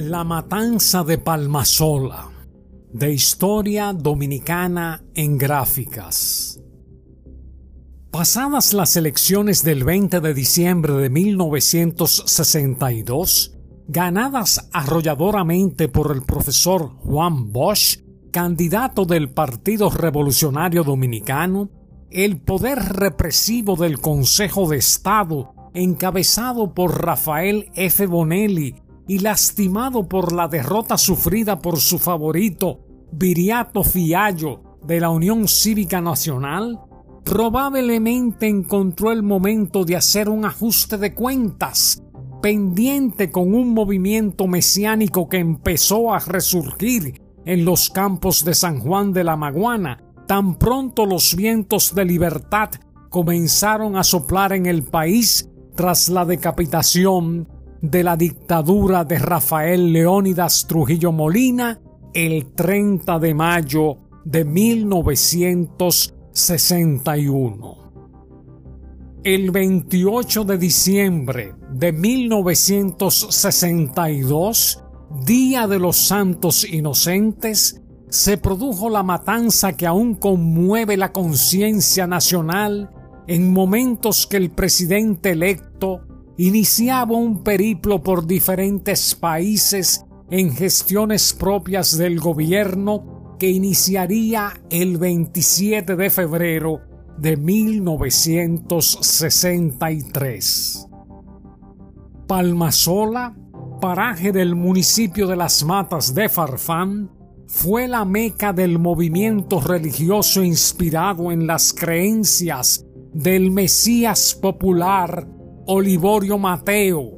La matanza de Palmasola, de historia dominicana en gráficas. Pasadas las elecciones del 20 de diciembre de 1962, ganadas arrolladoramente por el profesor Juan Bosch, candidato del Partido Revolucionario Dominicano, el poder represivo del Consejo de Estado, encabezado por Rafael F. Bonelli, y lastimado por la derrota sufrida por su favorito, Viriato Fiallo, de la Unión Cívica Nacional, probablemente encontró el momento de hacer un ajuste de cuentas, pendiente con un movimiento mesiánico que empezó a resurgir en los campos de San Juan de la Maguana, tan pronto los vientos de libertad comenzaron a soplar en el país tras la decapitación de la dictadura de Rafael Leónidas Trujillo Molina el 30 de mayo de 1961. El 28 de diciembre de 1962, Día de los Santos Inocentes, se produjo la matanza que aún conmueve la conciencia nacional en momentos que el presidente electo iniciaba un periplo por diferentes países en gestiones propias del gobierno que iniciaría el 27 de febrero de 1963. Palmasola, paraje del municipio de Las Matas de Farfán, fue la meca del movimiento religioso inspirado en las creencias del Mesías popular Olivorio Mateo,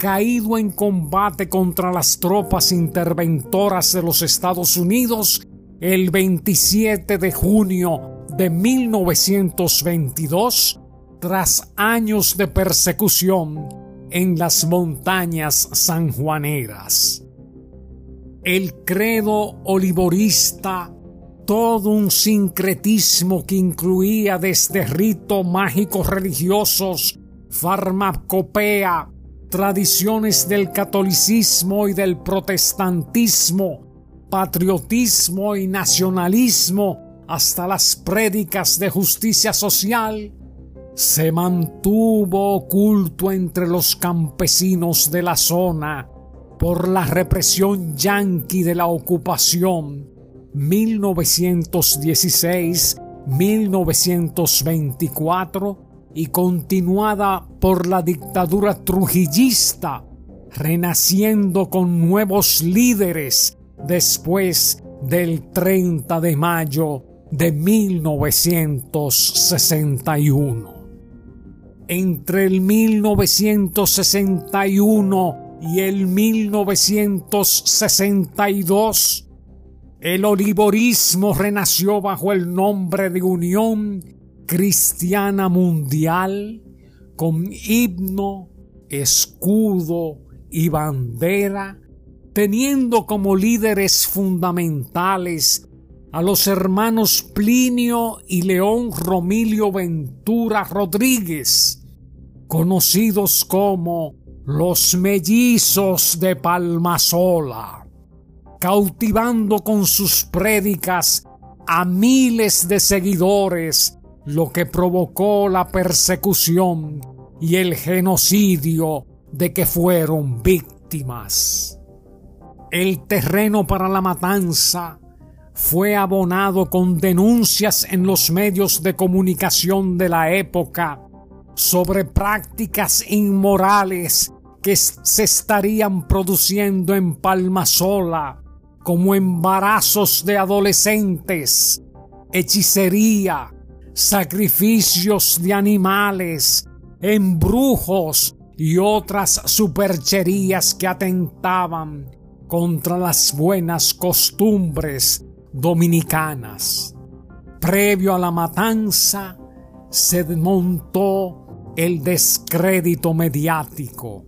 caído en combate contra las tropas interventoras de los Estados Unidos el 27 de junio de 1922, tras años de persecución en las montañas sanjuaneras. El credo olivorista todo un sincretismo que incluía desde ritos mágicos religiosos farmacopea, tradiciones del catolicismo y del protestantismo, patriotismo y nacionalismo, hasta las prédicas de justicia social, se mantuvo oculto entre los campesinos de la zona por la represión yanqui de la ocupación 1916-1924 y continuada por la dictadura trujillista, renaciendo con nuevos líderes después del 30 de mayo de 1961. Entre el 1961 y el 1962, el olivorismo renació bajo el nombre de Unión cristiana mundial con himno, escudo y bandera, teniendo como líderes fundamentales a los hermanos Plinio y León Romilio Ventura Rodríguez, conocidos como los mellizos de Palmasola, cautivando con sus prédicas a miles de seguidores lo que provocó la persecución y el genocidio de que fueron víctimas. El terreno para la matanza fue abonado con denuncias en los medios de comunicación de la época sobre prácticas inmorales que se estarían produciendo en Palmasola, como embarazos de adolescentes, hechicería, sacrificios de animales, embrujos y otras supercherías que atentaban contra las buenas costumbres dominicanas. Previo a la matanza se montó el descrédito mediático,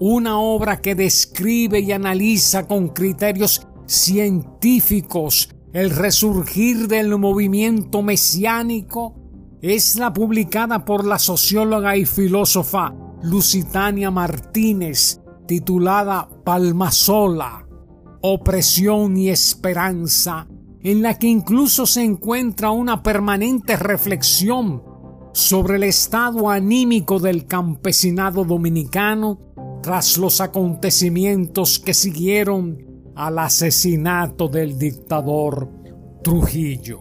una obra que describe y analiza con criterios científicos el resurgir del movimiento mesiánico es la publicada por la socióloga y filósofa Lusitania Martínez titulada Palmasola, Opresión y Esperanza, en la que incluso se encuentra una permanente reflexión sobre el estado anímico del campesinado dominicano tras los acontecimientos que siguieron al asesinato del dictador Trujillo.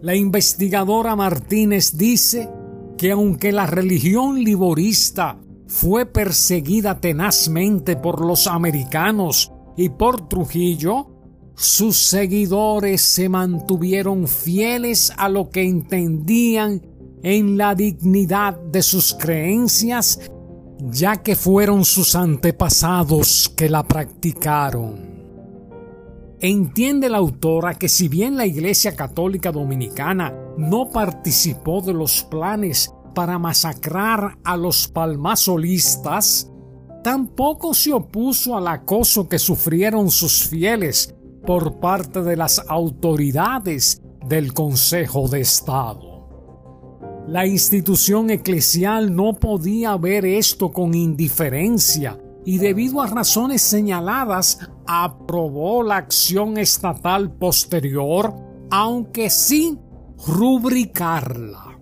La investigadora Martínez dice que aunque la religión liborista fue perseguida tenazmente por los americanos y por Trujillo, sus seguidores se mantuvieron fieles a lo que entendían en la dignidad de sus creencias, ya que fueron sus antepasados que la practicaron. Entiende la autora que si bien la Iglesia Católica Dominicana no participó de los planes para masacrar a los palmasolistas, tampoco se opuso al acoso que sufrieron sus fieles por parte de las autoridades del Consejo de Estado. La institución eclesial no podía ver esto con indiferencia y debido a razones señaladas aprobó la acción estatal posterior, aunque sin rubricarla.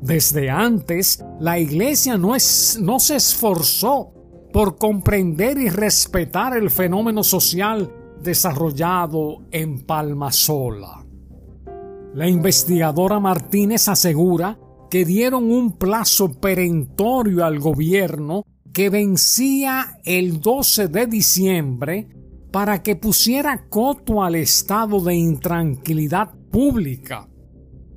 Desde antes, la Iglesia no, se esforzó por comprender y respetar el fenómeno social desarrollado en Palmasola. La investigadora Martínez asegura que dieron un plazo perentorio al gobierno que vencía el 12 de diciembre para que pusiera coto al estado de intranquilidad pública.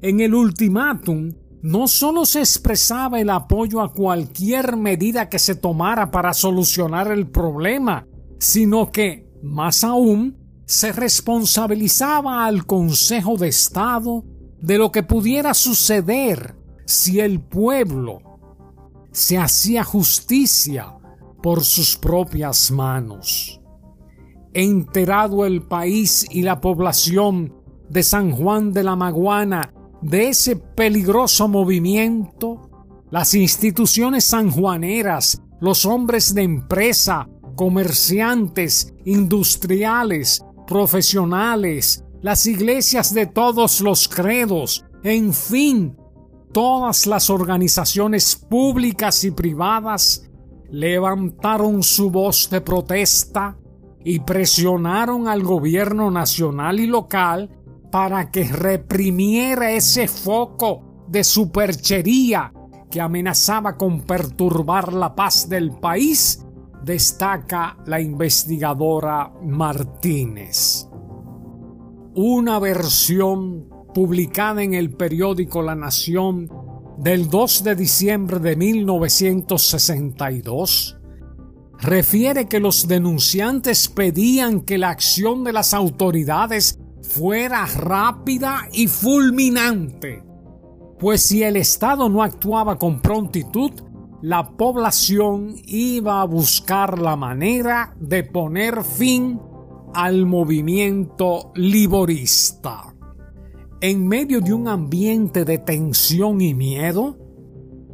En el ultimátum no solo se expresaba el apoyo a cualquier medida que se tomara para solucionar el problema, sino que, más aún, se responsabilizaba al Consejo de Estado de lo que pudiera suceder si el pueblo se hacía justicia por sus propias manos. Enterado el país y la población de San Juan de la Maguana de ese peligroso movimiento, las instituciones sanjuaneras, los hombres de empresa, comerciantes, industriales, profesionales, las iglesias de todos los credos, en fin, todas las organizaciones públicas y privadas levantaron su voz de protesta y presionaron al gobierno nacional y local para que reprimiera ese foco de superchería que amenazaba con perturbar la paz del país, destaca la investigadora Martínez. Una versión publicada en el periódico La Nación del 2 de diciembre de 1962 refiere que los denunciantes pedían que la acción de las autoridades fuera rápida y fulminante, pues si el Estado no actuaba con prontitud, la población iba a buscar la manera de poner fin al movimiento liborista. En medio de un ambiente de tensión y miedo,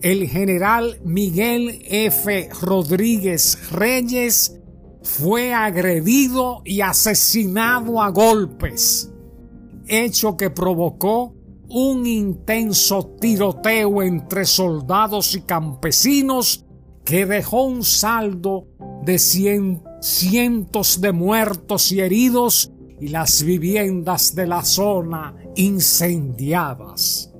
el general Miguel F. Rodríguez Reyes fue agredido y asesinado a golpes, hecho que provocó un intenso tiroteo entre soldados y campesinos que dejó un saldo de cientos de muertos y heridos y las viviendas de la zona incendiadas.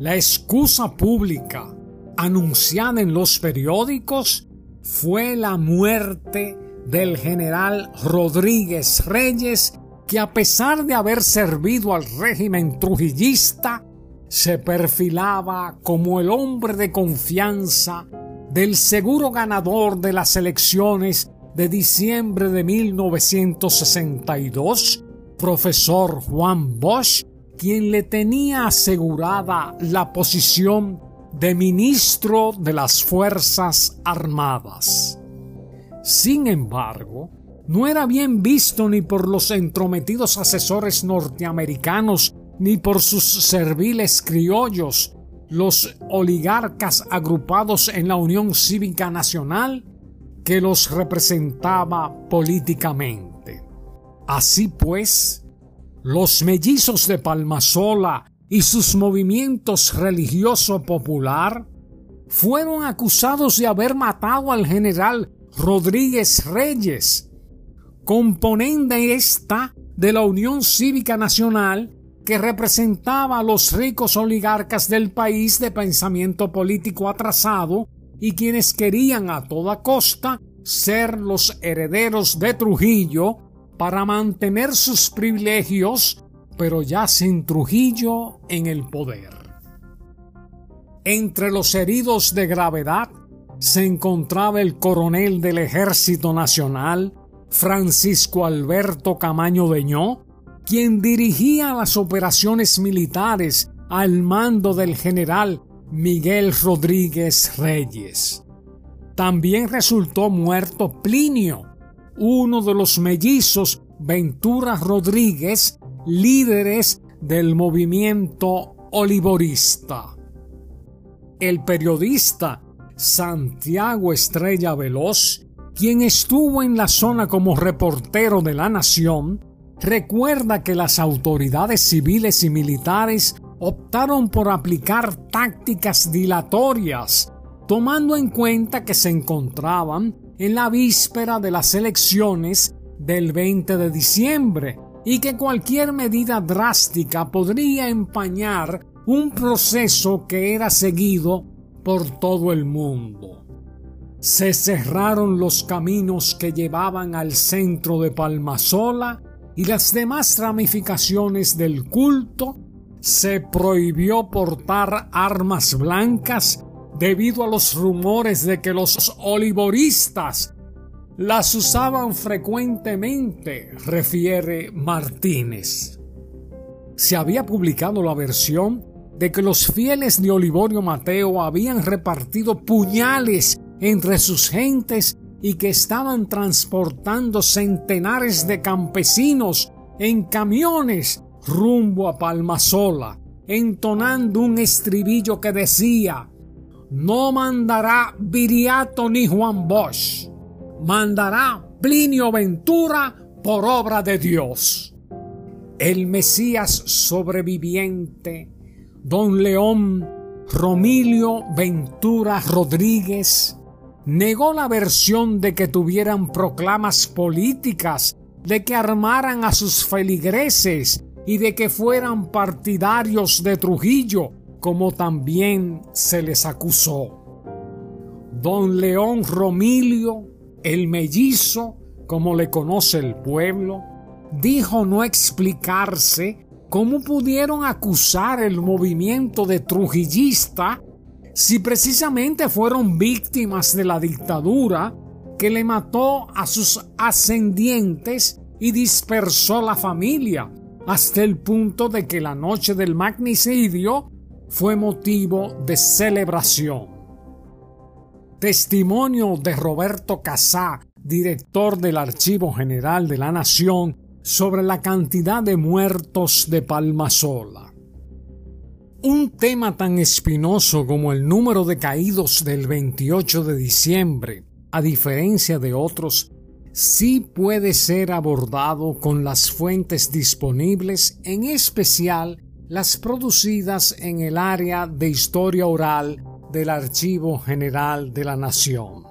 La excusa pública anunciada en los periódicos fue la muerte del general Rodríguez Reyes, que a pesar de haber servido al régimen trujillista, se perfilaba como el hombre de confianza del seguro ganador de las elecciones de diciembre de 1962, profesor Juan Bosch, quien le tenía asegurada la posición de ministro de las Fuerzas Armadas. Sin embargo, no era bien visto ni por los entrometidos asesores norteamericanos ni por sus serviles criollos, los oligarcas agrupados en la Unión Cívica Nacional, que los representaba políticamente. Así pues, los mellizos de Palmasola y sus movimientos religioso popular fueron acusados de haber matado al general Rodríguez Reyes, componente esta de la Unión Cívica Nacional que representaba a los ricos oligarcas del país de pensamiento político atrasado y quienes querían a toda costa ser los herederos de Trujillo para mantener sus privilegios, pero ya sin Trujillo en el poder. Entre los heridos de gravedad se encontraba el coronel del Ejército Nacional, Francisco Alberto Camaño Deñó, quien dirigía las operaciones militares al mando del general Miguel Rodríguez Reyes. También resultó muerto Plinio, uno de los mellizos Ventura Rodríguez, líderes del movimiento olivorista. El periodista Santiago Estrella Veloz, quien estuvo en la zona como reportero de la Nación, recuerda que las autoridades civiles y militares optaron por aplicar tácticas dilatorias, tomando en cuenta que se encontraban en la víspera de las elecciones del 20 de diciembre y que cualquier medida drástica podría empañar un proceso que era seguido por todo el mundo. Se cerraron los caminos que llevaban al centro de Palmasola y las demás ramificaciones del culto, se prohibió portar armas blancas debido a los rumores de que los olivoristas las usaban frecuentemente, refiere Martínez. Se había publicado la versión de que los fieles de Olivorio Mateo habían repartido puñales entre sus gentes y que estaban transportando centenares de campesinos en camiones rumbo a Palmasola, entonando un estribillo que decía No mandará Viriato ni Juan Bosch, mandará Plinio Ventura por obra de Dios. El Mesías sobreviviente, don León Romilio Ventura Rodríguez, negó la versión de que tuvieran proclamas políticas, de que armaran a sus feligreses y de que fueran partidarios de Trujillo, como también se les acusó. Don León Romilio, el mellizo, como le conoce el pueblo, dijo no explicarse cómo pudieron acusar el movimiento de trujillista si precisamente fueron víctimas de la dictadura que le mató a sus ascendientes y dispersó la familia, hasta el punto de que la noche del magnicidio fue motivo de celebración. Testimonio de Roberto Casá, director del Archivo General de la Nación, sobre la cantidad de muertos de Palmasola. Un tema tan espinoso como el número de caídos del 28 de diciembre, a diferencia de otros, sí puede ser abordado con las fuentes disponibles, en especial las producidas en el área de historia oral del Archivo General de la Nación.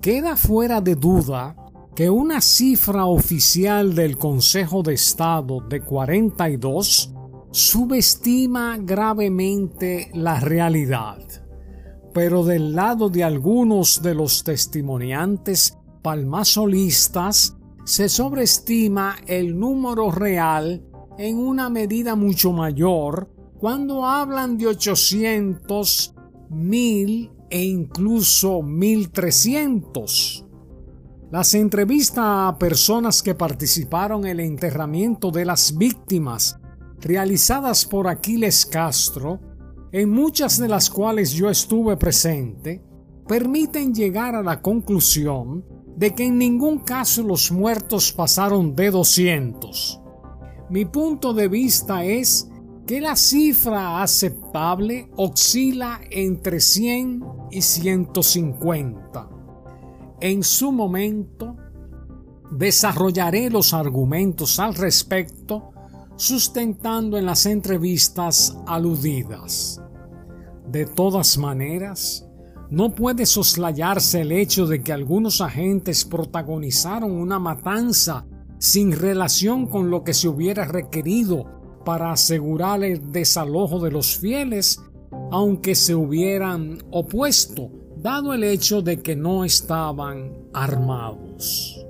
Queda fuera de duda que una cifra oficial del Consejo de Estado de 42 subestima gravemente la realidad, pero del lado de algunos de los testimoniantes palmasolistas se sobreestima el número real en una medida mucho mayor cuando hablan de 800, 1000 e incluso 1300. Las entrevistas a personas que participaron en el enterramiento de las víctimas realizadas por Aquiles Castro, en muchas de las cuales yo estuve presente, permiten llegar a la conclusión de que en ningún caso los muertos pasaron de 200. Mi punto de vista es que la cifra aceptable oscila entre 100 y 150. En su momento, desarrollaré los argumentos al respecto sustentando en las entrevistas aludidas. De todas maneras, no puede soslayarse el hecho de que algunos agentes protagonizaron una matanza sin relación con lo que se hubiera requerido para asegurar el desalojo de los fieles, aunque se hubieran opuesto, dado el hecho de que no estaban armados.